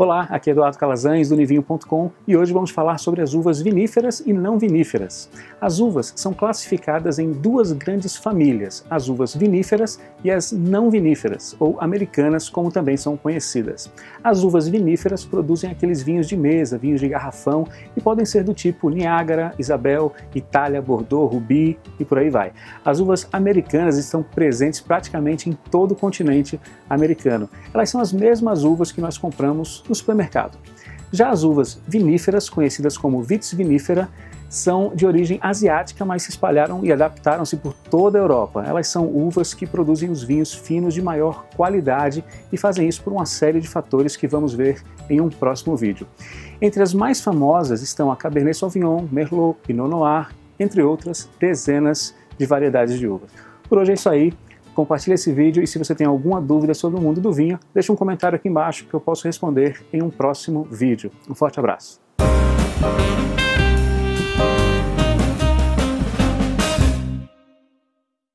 Olá, aqui é Eduardo Calazans do Nivinho.com e hoje vamos falar sobre as uvas viníferas e não viníferas. As uvas são classificadas em duas grandes famílias, as uvas viníferas e as não viníferas, ou americanas como também são conhecidas. As uvas viníferas produzem aqueles vinhos de mesa, vinhos de garrafão e podem ser do tipo Niágara, Isabel, Itália, Bordeaux, Ruby e por aí vai. As uvas americanas estão presentes praticamente em todo o continente americano. Elas são as mesmas uvas que nós compramos no supermercado. Já as uvas viníferas, conhecidas como vitis vinifera, são de origem asiática, mas se espalharam e adaptaram-se por toda a Europa. Elas são uvas que produzem os vinhos finos de maior qualidade e fazem isso por uma série de fatores que vamos ver em um próximo vídeo. Entre as mais famosas estão a Cabernet Sauvignon, Merlot, Pinot Noir, entre outras dezenas de variedades de uvas. Por hoje é isso aí compartilhe esse vídeo e se você tem alguma dúvida sobre o mundo do vinho, deixe um comentário aqui embaixo que eu posso responder em um próximo vídeo. Um forte abraço!